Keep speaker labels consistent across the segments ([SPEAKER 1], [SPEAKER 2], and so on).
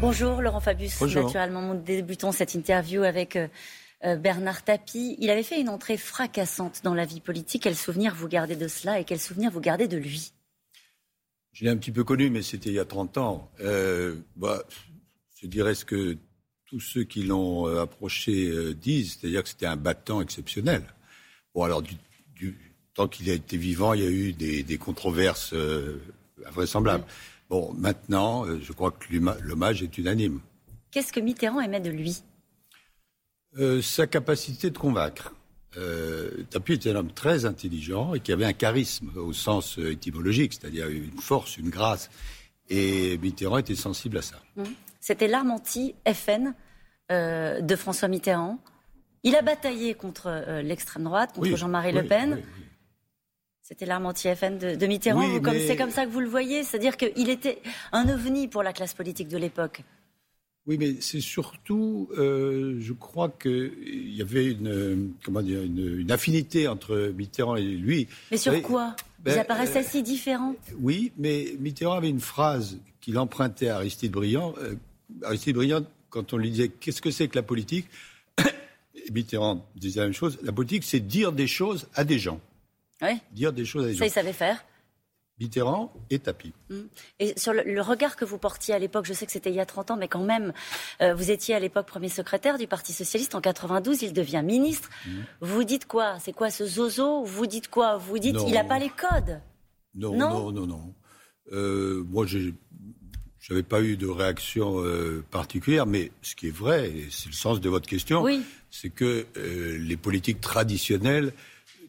[SPEAKER 1] Bonjour Laurent Fabius. Naturellement, nous débutons cette interview avec euh, euh, Bernard Tapie. Il avait fait une entrée fracassante dans la vie politique. Quel souvenir vous gardez de cela et quel souvenir vous gardez de lui?
[SPEAKER 2] Je l'ai un petit peu connu, mais c'était il y a 30 ans. Euh, bah, je dirais ce que tous ceux qui l'ont approché disent, c'est-à-dire que c'était un battant exceptionnel. Bon, alors, du, tant qu'il a été vivant, il y a eu des, controverses invraisemblables. Bon, maintenant, euh, je crois que l'hommage est unanime.
[SPEAKER 1] Qu'est-ce que Mitterrand aimait de lui?
[SPEAKER 2] Euh, Sa capacité de convaincre. Euh, Tapie était un homme très intelligent et qui avait un charisme au sens euh, étymologique, c'est-à-dire une force, une grâce. Et Mitterrand était sensible à ça. Mmh.
[SPEAKER 1] C'était l'arme anti-FN de François Mitterrand. Il a bataillé contre l'extrême droite, contre Jean-Marie Le Pen. C'était l'arme anti-FN de, Mitterrand, c'est comme ça que vous le voyez, c'est-à-dire qu'il était un ovni pour la classe politique de l'époque.
[SPEAKER 2] Oui, mais c'est surtout, euh, je crois qu'il y avait une, comment dire, une, affinité entre Mitterrand et lui.
[SPEAKER 1] Mais sur quoi? Ils ben, apparaissaient euh, si différents.
[SPEAKER 2] Oui, mais Mitterrand avait une phrase qu'il empruntait à Aristide Briand. Euh, Aristide Briand, quand on lui disait qu'est-ce que c'est que la politique, Mitterrand disait la même chose. La politique, c'est dire des choses à des gens. Dire des choses à des
[SPEAKER 1] Ça,
[SPEAKER 2] gens.
[SPEAKER 1] il savait faire.
[SPEAKER 2] Mitterrand et Tapie.
[SPEAKER 1] Mm. Et sur le, regard que vous portiez à l'époque, je sais que c'était il y a 30 ans, mais quand même, euh, vous étiez à l'époque premier secrétaire du Parti Socialiste. En 92, il devient ministre. Mm. Vous dites quoi? C'est quoi ce zozo? Vous dites quoi? Vous dites il n'a pas les codes
[SPEAKER 2] Non, non, non, non. Euh, moi, je n'avais pas eu de réaction euh, particulière, mais ce qui est vrai, et c'est le sens de votre question, c'est que les politiques traditionnelles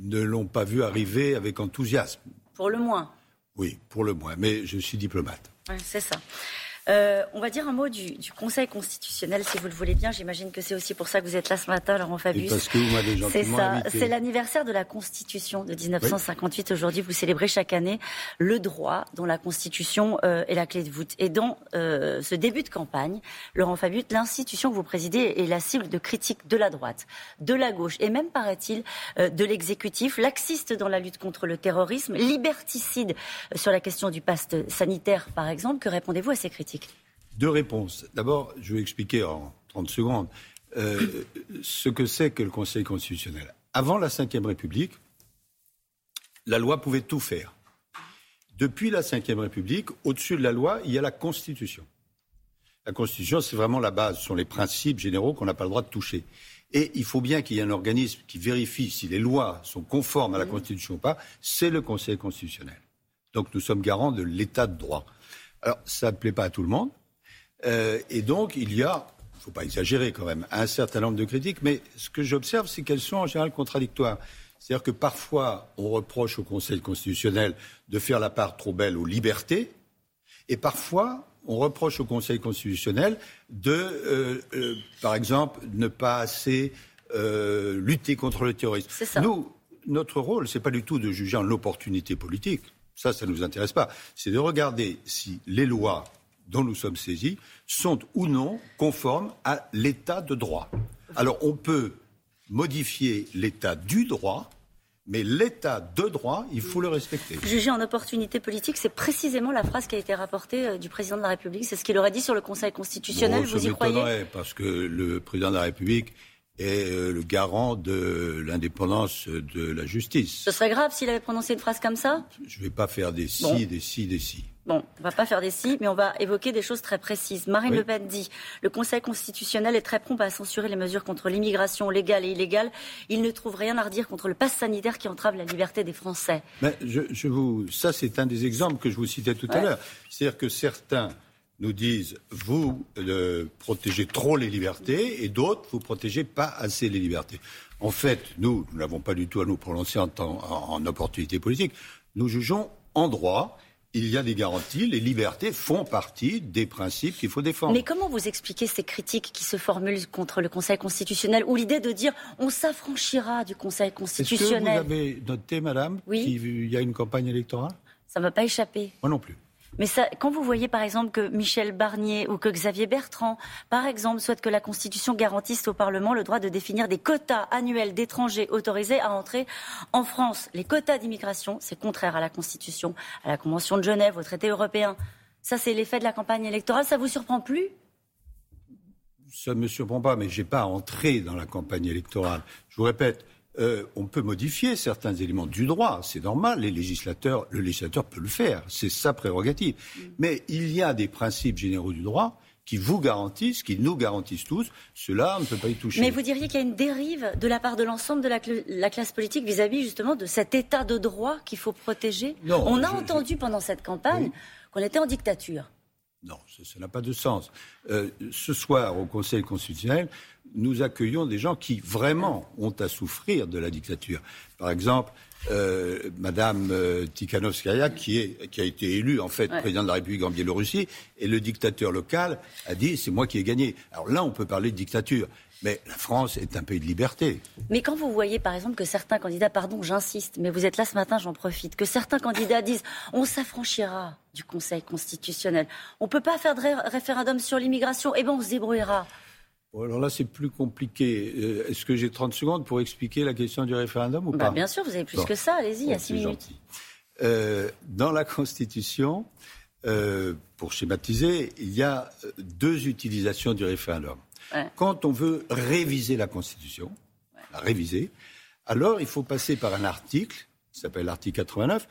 [SPEAKER 2] ne l'ont pas vu arriver avec enthousiasme.
[SPEAKER 1] Pour le moins.
[SPEAKER 2] Oui, pour le moins. Mais je suis diplomate.
[SPEAKER 1] c'est ça. Euh, on va dire un mot du, Conseil constitutionnel, si vous le voulez bien. J'imagine que c'est aussi pour ça que vous êtes là ce matin, Laurent Fabius.
[SPEAKER 2] parce que vous m'avez
[SPEAKER 1] C'est ça. C'est l'anniversaire de la Constitution de 1958. Aujourd'hui, vous célébrez chaque année le droit dont la Constitution euh, est la clé de voûte. Et dans euh, ce début de campagne, Laurent Fabius, l'institution que vous présidez est la cible de critiques de la droite, de la gauche et même, paraît-il, de l'exécutif, laxiste dans la lutte contre le terrorisme, liberticide sur la question du paste sanitaire, par exemple. Que répondez-vous à ces critiques?
[SPEAKER 2] Deux réponses. D'abord, je vais expliquer en 30 secondes euh, ce que c'est que le Conseil constitutionnel. Avant la Ve République, la loi pouvait tout faire. Depuis la Ve République, au-dessus de la loi, il y a la Constitution. La Constitution, c'est vraiment la base, ce sont les principes généraux qu'on n'a pas le droit de toucher. Et il faut bien qu'il y ait un organisme qui vérifie si les lois sont conformes à la Constitution ou pas, c'est le Conseil constitutionnel. Donc nous sommes garants de l'état de droit. Alors, ça ne plaît pas à tout le monde. Euh, et donc, il y a, il ne faut pas exagérer quand même, un certain nombre de critiques, mais ce que j'observe, c'est qu'elles sont en général contradictoires. C'est-à-dire que parfois, on reproche au Conseil constitutionnel de faire la part trop belle aux libertés, et parfois, on reproche au Conseil constitutionnel de, euh, euh, par exemple, ne pas assez lutter contre le terrorisme. Nous, notre rôle, ce n'est pas du tout de juger en opportunité politique. Ça, ça ne nous intéresse pas. C'est de regarder si les lois dont nous sommes saisis sont ou non conformes à l'état de droit. Alors on peut modifier l'état du droit, mais l'état de droit, il faut le respecter.
[SPEAKER 1] Juger en opportunité politique, c'est précisément la phrase qui a été rapportée euh, du président de la République. C'est ce qu'il aurait dit sur le Conseil constitutionnel. vous y croyez?
[SPEAKER 2] Parce que le président de la République est euh, le garant de l'indépendance de la justice.
[SPEAKER 1] Ce serait grave s'il avait prononcé une phrase comme ça?
[SPEAKER 2] Je ne vais pas faire des si, des si, des si.
[SPEAKER 1] Bon, on ne va pas faire des si, mais on va évoquer des choses très précises. Marine Le Pen dit le Conseil constitutionnel est très prompt à censurer les mesures contre l'immigration légale et illégale. Il ne trouve rien à redire contre le pass sanitaire qui entrave la liberté des Français.
[SPEAKER 2] Mais je, vous, ça, c'est un des exemples que je vous citais tout à l'heure. C'est-à-dire que certains nous disent vous euh, protégez trop les libertés et d'autres vous protégez pas assez les libertés. En fait, nous, nous n'avons pas du tout à nous prononcer en, en opportunité politique. Nous jugeons en droit il y a des garanties, les libertés font partie des principes qu'il faut défendre.
[SPEAKER 1] Mais comment vous expliquez ces critiques qui se formulent contre le Conseil constitutionnel ou l'idée de dire on s'affranchira du Conseil constitutionnel
[SPEAKER 2] Est-ce que vous avez noté, madame, qu'il y a une campagne électorale?
[SPEAKER 1] Ça ne m'a pas échappé.
[SPEAKER 2] Moi non plus.
[SPEAKER 1] Mais quand vous voyez par exemple que Michel Barnier ou que Xavier Bertrand, par exemple, souhaitent que la Constitution garantisse au Parlement le droit de définir des quotas annuels d'étrangers autorisés à entrer en France, les quotas d'immigration, c'est contraire à la Constitution, à la Convention de Genève, au traité européen. Ça, c'est l'effet de la campagne électorale. Ça vous surprend plus?
[SPEAKER 2] Ça ne me surprend pas, mais je n'ai pas entré dans la campagne électorale. Je vous répète, euh, on peut modifier certains éléments du droit, c'est normal, les législateurs, le législateur peut le faire, c'est sa prérogative. Mm. Mais il y a des principes généraux du droit qui vous garantissent, qui nous garantissent tous, cela on ne peut pas y toucher.
[SPEAKER 1] Mais vous diriez qu'il y a une dérive de la part de l'ensemble de la, classe politique vis-à-vis justement de cet état de droit qu'il faut protéger? Non, On a entendu pendant cette campagne qu'on était en dictature.
[SPEAKER 2] Non, ça n'a pas de sens. Euh, ce soir, au Conseil constitutionnel, nous accueillons des gens qui vraiment ont à souffrir de la dictature. Par exemple, euh, Madame euh, Tikhanovskaya, qui, qui a été élue en fait président de la République en Biélorussie, et le dictateur local a dit c'est moi qui ai gagné. Alors là, on peut parler de dictature. Mais la France est un pays de liberté.
[SPEAKER 1] Mais quand vous voyez, par exemple, que certains candidats, pardon, j'insiste, mais vous êtes là ce matin, j'en profite, que certains candidats disent on s'affranchira du Conseil constitutionnel, on ne peut pas faire de référendum sur l'immigration, et eh bien on se débrouillera
[SPEAKER 2] alors là, c'est plus compliqué. Euh, est-ce que j'ai 30 secondes pour expliquer la question du référendum ou bah, pas?
[SPEAKER 1] Bien sûr, vous avez plus que ça. Allez-y, il y a 6 minutes.
[SPEAKER 2] Euh, dans la Constitution, euh, pour schématiser, il y a deux utilisations du référendum. Quand on veut réviser la Constitution, la réviser, alors il faut passer par un article, qui s'appelle l'article 89,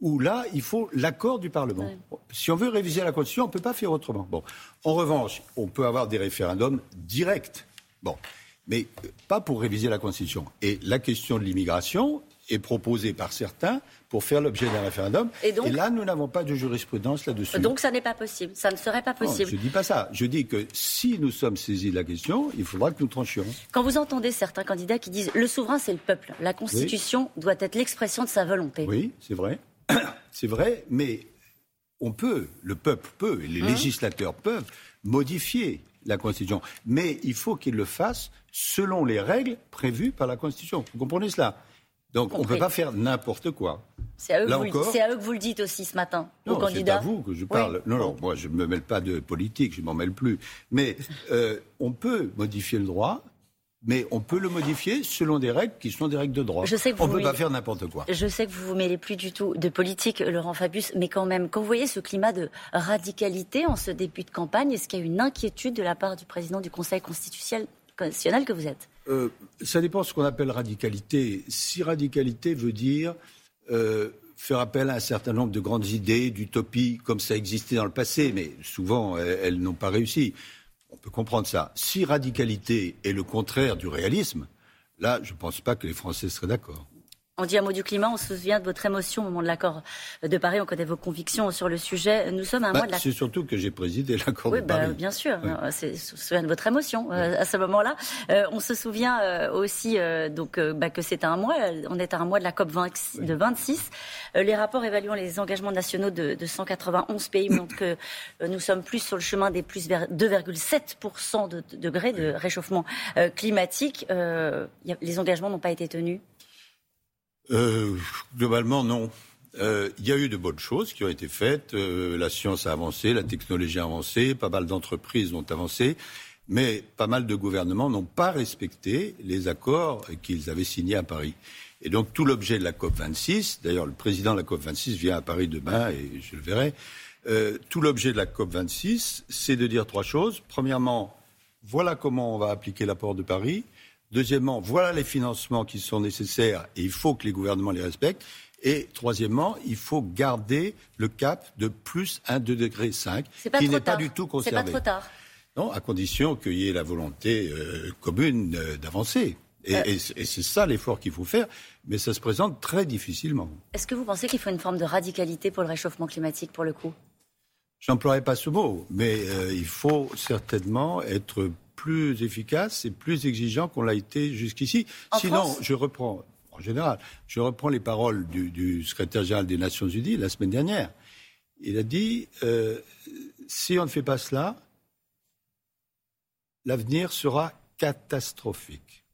[SPEAKER 2] où là, il faut l'accord du Parlement. Si on veut réviser la Constitution, on ne peut pas faire autrement. Bon. En revanche, on peut avoir des référendums directs. Bon. Mais euh, pas pour réviser la Constitution. Et la question de l'immigration est proposée par certains pour faire l'objet d'un référendum. Et, là, nous n'avons pas de jurisprudence là-dessus.
[SPEAKER 1] Donc ça n'est pas possible. Ça ne serait pas possible.
[SPEAKER 2] je ne dis pas ça. Je dis que si nous sommes saisis de la question, il faudra que nous tranchions.
[SPEAKER 1] Quand vous entendez certains candidats qui disent le souverain, c'est le peuple. La Constitution doit être l'expression de sa volonté.
[SPEAKER 2] Oui, c'est vrai. C'est vrai, mais on peut, le peuple peut, et les hein législateurs peuvent modifier la Constitution. Mais il faut qu'ils le fassent selon les règles prévues par la Constitution. Vous comprenez cela? Donc on ne peut pas faire n'importe quoi.
[SPEAKER 1] C'est à, eux que vous le dites aussi ce matin,
[SPEAKER 2] non, C'est à vous que je parle. Non, non, moi je ne me mêle pas de politique, je ne m'en mêle plus. Mais euh, on peut modifier le droit mais on peut le modifier selon des règles qui sont des règles de droit. on ne peut pas faire n'importe quoi.
[SPEAKER 1] Je sais que vous vous mêlez plus du tout de politique, Laurent Fabius, mais quand même, quand vous voyez ce climat de radicalité en ce début de campagne, est-ce qu'il y a une inquiétude de la part du président du Conseil constitutionnel que vous êtes?
[SPEAKER 2] Euh, Ça dépend de ce qu'on appelle radicalité. Si radicalité veut dire euh, faire appel à un certain nombre de grandes idées, d'utopies, comme ça existait dans le passé, mais souvent elles n'ont pas réussi on peut comprendre ça. Si radicalité est le contraire du réalisme, là, je ne pense pas que les Français seraient d'accord.
[SPEAKER 1] On dit un mot du climat, on se souvient de votre émotion au moment de l'accord de Paris, on connaît vos convictions sur le sujet. Nous sommes à un bah, mois de
[SPEAKER 2] la... C'est surtout que j'ai présidé l'accord de
[SPEAKER 1] bah,
[SPEAKER 2] Paris.
[SPEAKER 1] Bien sûr, on se souvient de votre émotion euh, à ce moment-là. Euh, on se souvient euh, aussi donc bah, que c'est un mois, on est à un mois de la COP 20, de 26. les rapports évaluant les engagements nationaux de, 191 pays montrent que nous sommes plus sur le chemin des plus vers 2,7% de, degrés de réchauffement climatique. les engagements n'ont pas été tenus
[SPEAKER 2] euh, globalement, non. Euh, il y a eu de bonnes choses qui ont été faites. Euh, la science a avancé, la technologie a avancé, pas mal d'entreprises ont avancé, mais pas mal de gouvernements n'ont pas respecté les accords qu'ils avaient signés à Paris. Et donc tout l'objet de la COP 26, d'ailleurs le président de la COP 26 vient à Paris demain et je le verrai. tout l'objet de la COP 26, c'est de dire trois choses. Premièrement, voilà comment on va appliquer l'apport de Paris. Deuxièmement, voilà les financements qui sont nécessaires et il faut que les gouvernements les respectent. Et troisièmement, il faut garder le cap de plus 1,5 degré qui n'est pas du tout conservé.
[SPEAKER 1] C'est pas trop tard.
[SPEAKER 2] Non, à condition qu'il y ait la volonté euh, commune euh, d'avancer. Euh. Et, c'est ça l'effort qu'il faut faire, mais ça se présente très difficilement.
[SPEAKER 1] Est-ce que vous pensez qu'il faut une forme de radicalité pour le réchauffement climatique, pour le coup?
[SPEAKER 2] Je n'emploierai pas ce mot, mais il faut certainement être plus efficace et plus exigeant qu'on l'a été jusqu'ici. Sinon, je reprends, en général, je reprends les paroles du, secrétaire général des Nations Unies la semaine dernière. Il a dit euh, si on ne fait pas cela, l'avenir sera catastrophique.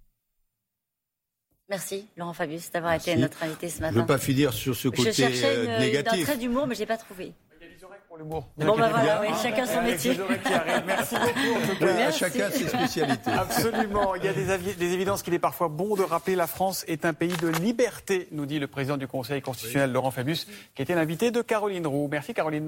[SPEAKER 1] Merci, Laurent Fabius, d'avoir été notre invité ce matin.
[SPEAKER 2] Je ne veux pas finir sur ce côté
[SPEAKER 1] je cherchais
[SPEAKER 2] euh, négatif.
[SPEAKER 1] un trait d'humour, mais je n'ai pas trouvé.
[SPEAKER 3] Pour l'humour.
[SPEAKER 1] Bon, bah voilà, oui, chacun son métier.
[SPEAKER 3] Merci beaucoup. En tout cas.
[SPEAKER 2] Oui, chacun ses spécialités.
[SPEAKER 3] Absolument. Il y a des, des, évidences qu'il est parfois bon de rappeler. La France est un pays de liberté, nous dit le président du Conseil constitutionnel, Laurent Fabius, qui était l'invité de Caroline Roux. Merci, Caroline.